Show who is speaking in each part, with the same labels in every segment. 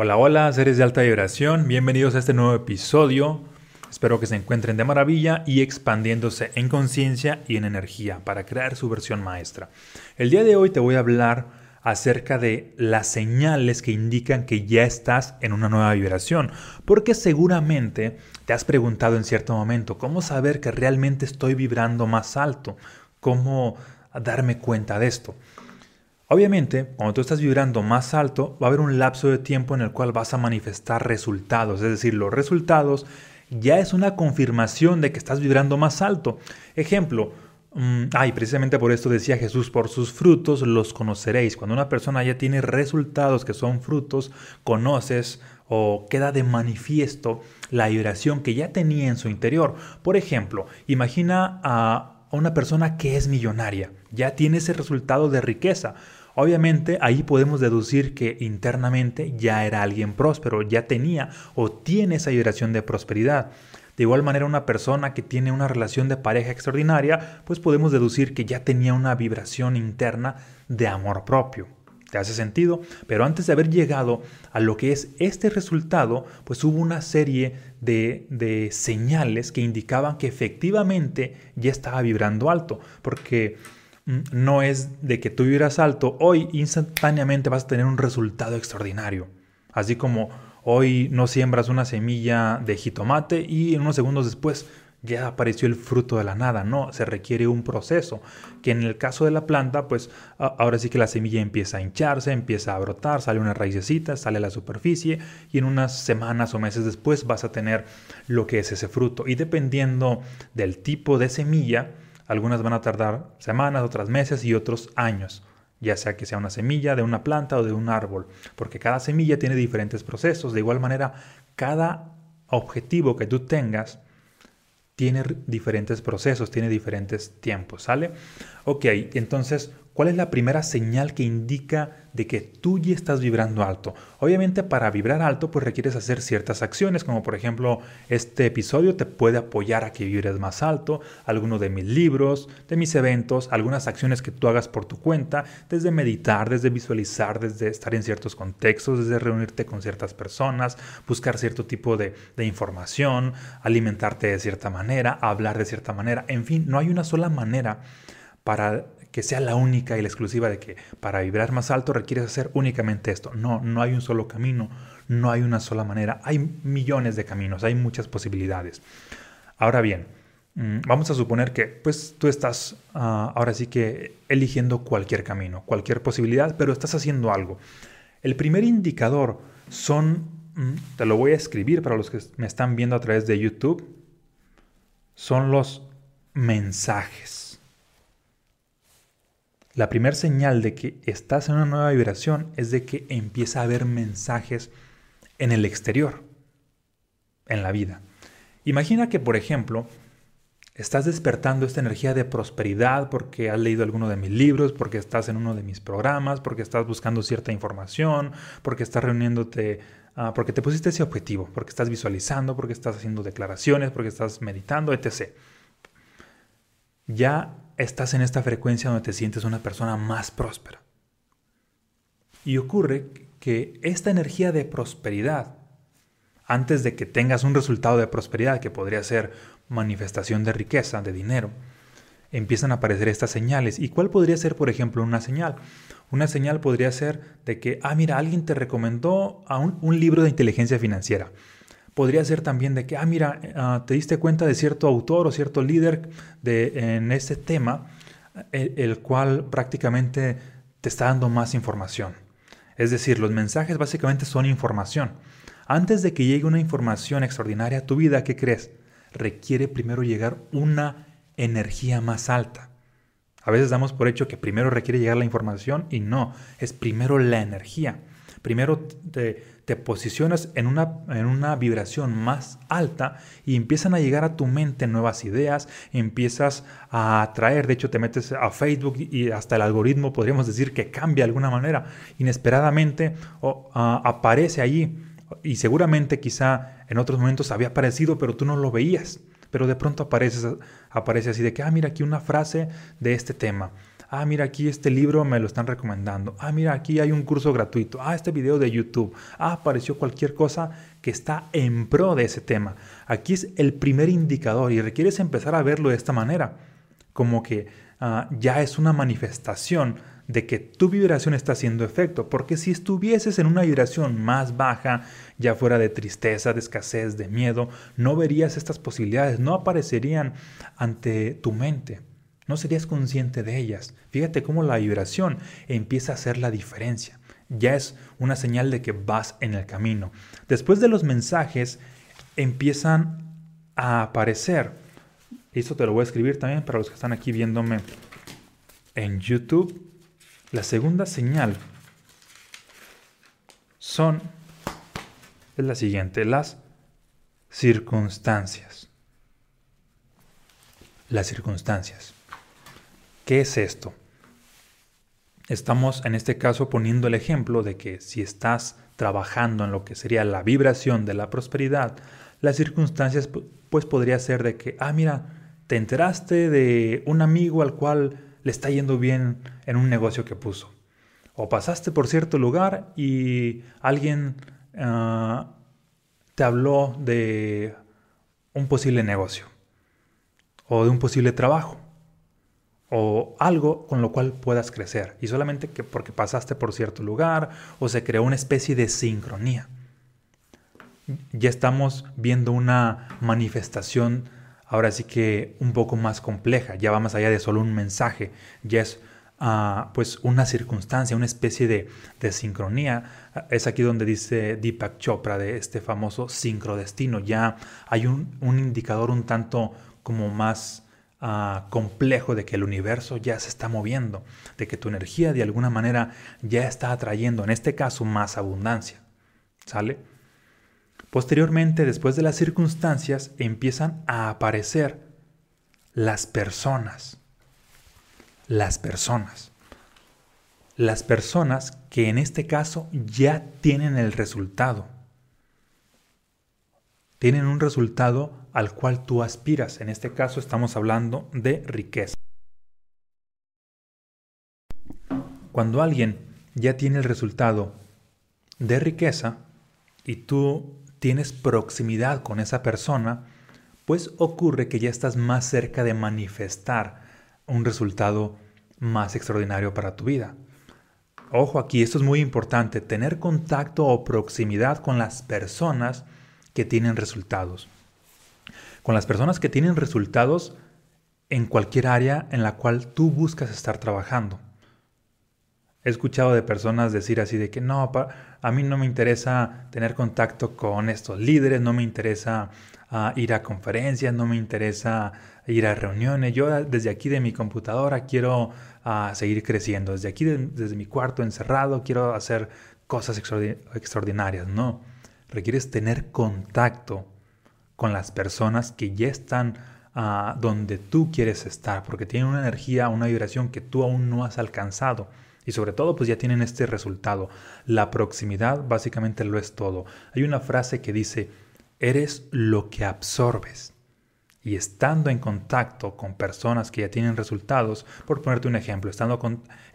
Speaker 1: Hola, hola, seres de alta vibración, bienvenidos a este nuevo episodio. Espero que se encuentren de maravilla y expandiéndose en conciencia y en energía para crear su versión maestra. El día de hoy te voy a hablar acerca de las señales que indican que ya estás en una nueva vibración, porque seguramente te has preguntado en cierto momento, ¿cómo saber que realmente estoy vibrando más alto? ¿Cómo darme cuenta de esto? Obviamente, cuando tú estás vibrando más alto, va a haber un lapso de tiempo en el cual vas a manifestar resultados. Es decir, los resultados ya es una confirmación de que estás vibrando más alto. Ejemplo, mm, ay, precisamente por esto decía Jesús, por sus frutos los conoceréis. Cuando una persona ya tiene resultados que son frutos, conoces o queda de manifiesto la vibración que ya tenía en su interior. Por ejemplo, imagina a una persona que es millonaria, ya tiene ese resultado de riqueza. Obviamente ahí podemos deducir que internamente ya era alguien próspero, ya tenía o tiene esa vibración de prosperidad. De igual manera, una persona que tiene una relación de pareja extraordinaria, pues podemos deducir que ya tenía una vibración interna de amor propio. ¿Te hace sentido? Pero antes de haber llegado a lo que es este resultado, pues hubo una serie de, de señales que indicaban que efectivamente ya estaba vibrando alto. Porque Mm, no es de que tú vibras alto, hoy instantáneamente vas a tener un resultado extraordinario. Así como hoy no siembras una semilla de jitomate y en unos segundos después ya apareció el fruto de la nada, no, se requiere un proceso, que en el caso de la planta, pues ahora sí que la semilla empieza a hincharse, empieza a brotar, sale una raicecita, sale a la superficie y en unas semanas o meses después vas a tener lo que es ese fruto. Y dependiendo del tipo de semilla, algunas van a tardar semanas, otras meses y otros años, ya sea que sea una semilla de una planta o de un árbol, porque cada semilla tiene diferentes procesos. De igual manera, cada objetivo que tú tengas tiene diferentes procesos, tiene diferentes tiempos, ¿sale? Ok, entonces, ¿cuál es la primera señal que indica de que tú ya estás vibrando alto. Obviamente para vibrar alto pues requieres hacer ciertas acciones, como por ejemplo este episodio te puede apoyar a que vibres más alto, alguno de mis libros, de mis eventos, algunas acciones que tú hagas por tu cuenta, desde meditar, desde visualizar, desde estar en ciertos contextos, desde reunirte con ciertas personas, buscar cierto tipo de, de información, alimentarte de cierta manera, hablar de cierta manera, en fin, no hay una sola manera para que sea la única y la exclusiva de que para vibrar más alto requieres hacer únicamente esto. No, no hay un solo camino, no hay una sola manera, hay millones de caminos, hay muchas posibilidades. Ahora bien, mm, vamos a suponer que pues tú estás ah, ahora sí que eligiendo cualquier camino, cualquier posibilidad, pero estás haciendo algo. El primer indicador son, mm, te lo voy a escribir para los que me están viendo a través de YouTube, son los mensajes. La primera señal de que estás en una nueva vibración es de que empieza a haber mensajes en el exterior, en la vida. Imagina que, por ejemplo, estás despertando esta energía de prosperidad porque has leído alguno de mis libros, porque estás en uno de mis programas, porque estás buscando cierta información, porque estás reuniéndote, ah, porque te pusiste ese objetivo, porque estás visualizando, porque estás haciendo declaraciones, porque estás meditando, etc. Ya estás en esta frecuencia donde te sientes una persona más próspera. Y ocurre que esta energía de prosperidad, antes de que tengas un resultado de prosperidad, que podría ser manifestación de riqueza, de dinero, empiezan a aparecer estas señales. ¿Y cuál podría ser, por ejemplo, una señal? Una señal podría ser de que, ah, mira, alguien te recomendó un libro de inteligencia financiera podría ser también de que, ah, mira, ah, te diste cuenta de cierto autor o cierto líder de, en ese tema, el, el, cual prácticamente te está dando más información. Es decir, los mensajes básicamente son información. Antes de que llegue una información extraordinaria a tu vida, ¿qué crees? Requiere primero llegar una energía más alta. A veces damos por hecho que primero requiere llegar la información y no, es primero la energía. Primero te, te posicionas en una, en una vibración más alta y empiezan a llegar a tu mente nuevas ideas, empiezas a atraer, de hecho te metes a Facebook y hasta el algoritmo podríamos decir que cambia de alguna manera, inesperadamente o, aparece allí y seguramente quizá en otros momentos había aparecido pero tú no lo veías, pero de pronto aparece, aparece así de que, ah, mira aquí una frase de este tema ah, mira, aquí este libro me lo están recomendando, ah, mira, aquí hay un curso gratuito, ah, este video de YouTube, ah, apareció cualquier cosa que está en pro de ese tema. Aquí es el primer indicador y requieres empezar a verlo de esta manera, como que ah, ya es una manifestación de que tu vibración está haciendo efecto, porque si estuvieses en una vibración más baja, ya fuera de tristeza, de escasez, de miedo, no verías estas posibilidades, no aparecerían ante tu mente, no serías consciente de ellas. Fíjate cómo la vibración empieza a hacer la diferencia, ya es una señal de que vas en el camino. Después de los mensajes empiezan a aparecer, esto te lo voy a escribir también para los que están aquí viéndome en YouTube, la segunda señal son, es la siguiente, las circunstancias. Las circunstancias. ¿Qué es esto? Estamos en este caso poniendo el ejemplo de que si estás trabajando en lo que sería la vibración de la prosperidad, las circunstancias pues podría ser de que, ah, mira, te enteraste de un amigo al cual le está yendo bien en un negocio que puso. O pasaste por cierto lugar y alguien ah, te habló de un posible negocio o de un posible trabajo o algo con lo cual puedas crecer y solamente que porque pasaste por cierto lugar o se creó una especie de sincronía. Ya estamos viendo una manifestación ahora sí que un poco más compleja, ya va más allá de solo un mensaje, ya es ah, pues una circunstancia, una especie de, de, sincronía. Es aquí donde dice Deepak Chopra de este famoso sincrodestino, ya hay un, un indicador un tanto como más ah, complejo de que el universo ya se está moviendo, de que tu energía de alguna manera ya está atrayendo, en este caso, más abundancia. ¿Sale? Posteriormente, después de las circunstancias, empiezan a aparecer las personas. Las personas. Las personas que en este caso ya tienen el resultado. Tienen un resultado al cual tú aspiras. En este caso estamos hablando de riqueza. Cuando alguien ya tiene el resultado de riqueza y tú tienes proximidad con esa persona, pues ocurre que ya estás más cerca de manifestar un resultado más extraordinario para tu vida. Ojo aquí, esto es muy importante, tener contacto o proximidad con las personas que tienen resultados. Con las personas que tienen resultados en cualquier área en la cual tú buscas estar trabajando. He escuchado de personas decir así de que no, a mí no me interesa tener contacto con estos líderes, no me interesa ah, ir a conferencias, no me interesa ir a reuniones. Yo desde aquí de mi computadora quiero ah, seguir creciendo. Desde aquí, desde mi cuarto encerrado, quiero hacer cosas extraordinarias. No, requieres tener contacto con las personas que ya están ah, donde tú quieres estar, porque tienen una energía, una vibración que tú aún no has alcanzado. Y sobre todo, pues ya tienen este resultado. La proximidad básicamente lo es todo. Hay una frase que dice, eres lo que absorbes. Y estando en contacto con personas que ya tienen resultados, por ponerte un ejemplo, estando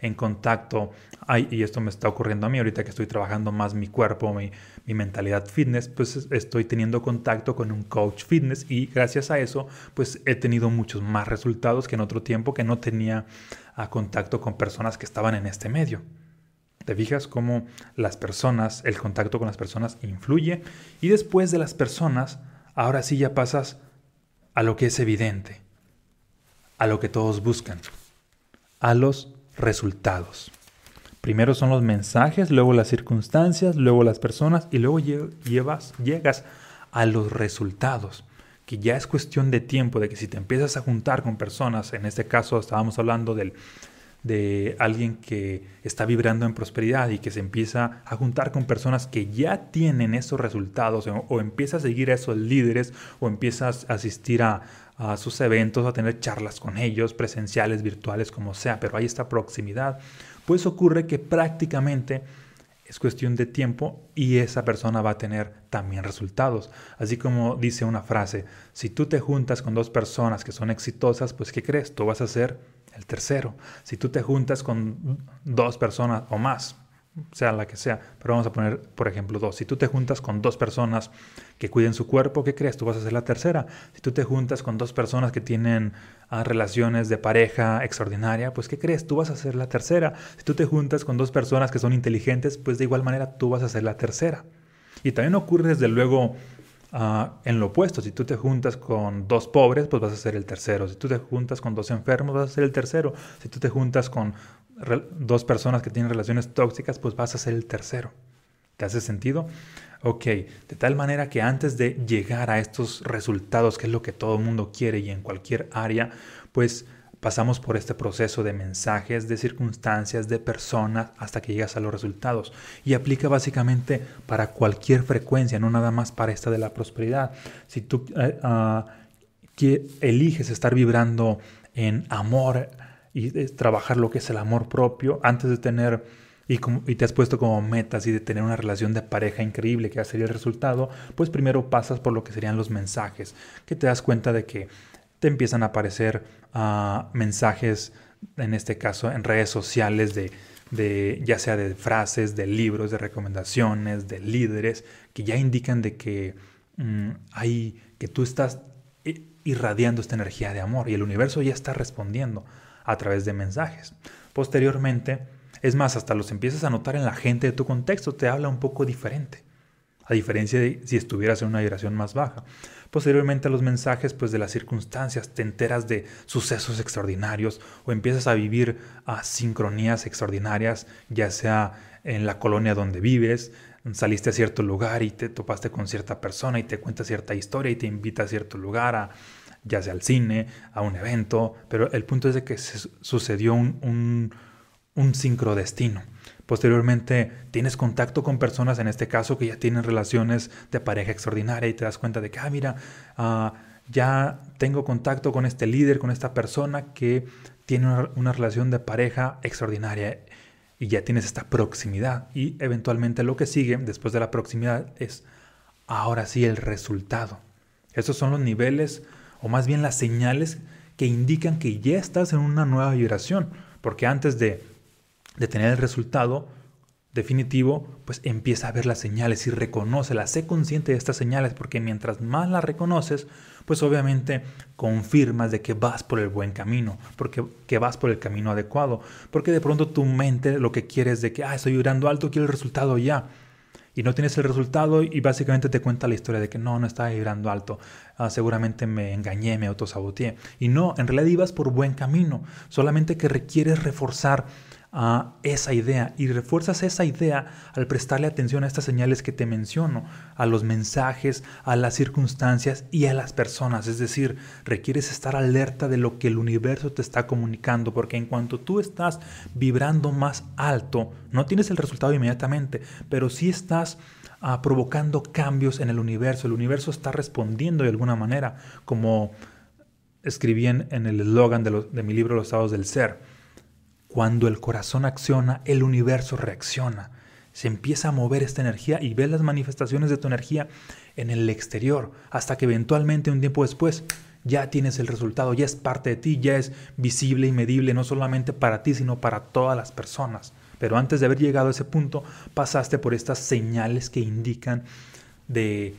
Speaker 1: en contacto, ay, y esto me está ocurriendo a mí ahorita que estoy trabajando más mi cuerpo, mi, mi mentalidad fitness, pues estoy teniendo contacto con un coach fitness y gracias a eso, pues he tenido muchos más resultados que en otro tiempo que no tenía a contacto con personas que estaban en este medio. Te fijas cómo las personas, el contacto con las personas influye y después de las personas, ahora sí ya pasas a lo que es evidente, a lo que todos buscan, a los resultados. Primero son los mensajes, luego las circunstancias, luego las personas y luego llevas, llegas a los resultados que ya es cuestión de tiempo, de que si te empiezas a juntar con personas, en este caso estábamos hablando del, de alguien que está vibrando en prosperidad y que se empieza a juntar con personas que ya tienen esos resultados o, empieza a seguir a esos líderes o empiezas a asistir a, a sus eventos, a tener charlas con ellos, presenciales, virtuales, como sea, pero hay esta proximidad, pues ocurre que prácticamente es cuestión de tiempo y esa persona va a tener también resultados. Así como dice una frase, si tú te juntas con dos personas que son exitosas, pues ¿qué crees? Tú vas a ser el tercero. Si tú te juntas con dos personas o más, sea la que sea, pero vamos a poner, por ejemplo, dos. Si tú te juntas con dos personas que cuiden su cuerpo, ¿qué crees? Tú vas a ser la tercera. Si tú te juntas con dos personas que tienen ah, relaciones de pareja extraordinaria, pues ¿qué crees? Tú vas a ser la tercera. Si tú te juntas con dos personas que son inteligentes, pues de igual manera tú vas a ser la tercera. Y también ocurre desde luego ah, en lo opuesto. Si tú te juntas con dos pobres, pues vas a ser el tercero. Si tú te juntas con dos enfermos, vas a ser el tercero. Si tú te juntas con dos personas que tienen relaciones tóxicas, pues vas a ser el tercero. ¿Te hace sentido? Ok, de tal manera que antes de llegar a estos resultados, que es lo que todo el mundo quiere y en cualquier área, pues pasamos por este proceso de mensajes, de circunstancias, de personas, hasta que llegas a los resultados. Y aplica básicamente para cualquier frecuencia, no nada más para esta de la prosperidad. Si tú eh, ah, eliges estar vibrando en amor, y trabajar lo que es el amor propio antes de tener y, y, te has puesto como metas y de tener una relación de pareja increíble que sería el resultado, pues primero pasas por lo que serían los mensajes, que te das cuenta de que empiezan a aparecer uh, mensajes, en este caso en redes sociales, de, de, ya sea de frases, de libros, de recomendaciones, de líderes, que ya indican de que mm, hay, que tú estás irradiando esta energía de amor y el universo ya está respondiendo a través de mensajes. Posteriormente, es más, hasta los empiezas a notar en la gente de tu contexto, te habla un poco diferente, a diferencia de si estuvieras en una vibración más baja. Posteriormente a los mensajes, pues de las circunstancias, te enteras de sucesos extraordinarios o empiezas a vivir a sincronías extraordinarias, ya sea en la colonia donde vives, saliste a cierto lugar y te topaste con cierta persona y te cuenta cierta historia y te invita a cierto lugar a ya sea al cine, a un evento, pero el punto es de que se sucedió un, un, un sincrodestino. Posteriormente tienes contacto con personas, en este caso, que ya tienen relaciones de pareja extraordinaria y te das cuenta de que, ah, mira, ah, ya tengo contacto con este líder, con esta persona que tiene una, una, relación de pareja extraordinaria y ya tienes esta proximidad. Y eventualmente lo que sigue después de la proximidad es ahora sí el resultado. Esos son los niveles o más bien las señales que indican que ya estás en una nueva vibración, porque antes de, tener el resultado definitivo, pues empieza a ver las señales y las sé consciente de estas señales, porque mientras más las reconoces, pues obviamente confirmas de que vas por el buen camino, porque que vas por el camino adecuado, porque de pronto tu mente lo que quiere es de que, ah, estoy vibrando alto, quiero el resultado ya y no tienes el resultado y básicamente te cuenta la historia de que no, no estaba vibrando alto, ah, seguramente me engañé, me autosaboteé. Y no, en realidad ibas por buen camino, solamente que requieres reforzar a esa idea y refuerzas esa idea al prestarle atención a estas señales que te menciono, a los mensajes, a las circunstancias y a las personas. Es decir, requieres estar alerta de lo que el universo te está comunicando, porque en cuanto tú estás vibrando más alto, no tienes el resultado inmediatamente, pero sí estás ah, provocando cambios en el universo. El universo está respondiendo de alguna manera, como escribí en, el eslogan de, de mi libro Los estados del ser cuando el corazón acciona, el universo reacciona. Se empieza a mover esta energía y ves las manifestaciones de tu energía en el exterior, hasta que eventualmente un tiempo después ya tienes el resultado, ya es parte de ti, ya es visible y medible, no solamente para ti, sino para todas las personas. Pero antes de haber llegado a ese punto, pasaste por estas señales que indican de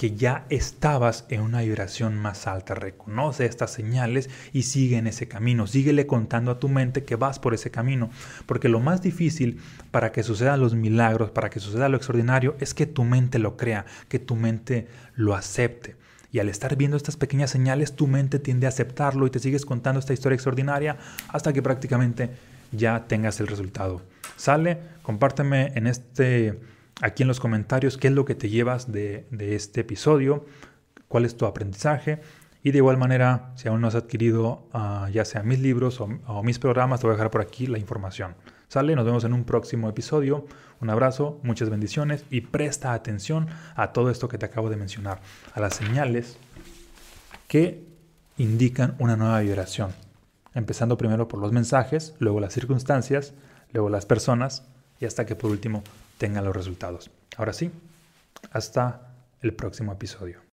Speaker 1: que ya estabas en una vibración más alta. Reconoce estas señales y sigue en ese camino. Síguele contando a tu mente que vas por ese camino. Porque lo más difícil para que sucedan los milagros, para que suceda lo extraordinario, es que tu mente lo crea, que tu mente lo acepte. Y al estar viendo estas pequeñas señales, tu mente tiende a aceptarlo y te sigues contando esta historia extraordinaria hasta que prácticamente ya tengas el resultado. Sale, compárteme en este aquí en los comentarios qué es lo que te llevas de, este episodio, cuál es tu aprendizaje. Y de igual manera, si aún no has adquirido ah, ya sea mis libros o, mis programas, te voy a dejar por aquí la información. Sale, nos vemos en un próximo episodio. Un abrazo, muchas bendiciones y presta atención a todo esto que te acabo de mencionar, a las señales que indican una nueva vibración. Empezando primero por los mensajes, luego las circunstancias, luego las personas y hasta que por último tengan los resultados. Ahora sí, hasta el próximo episodio.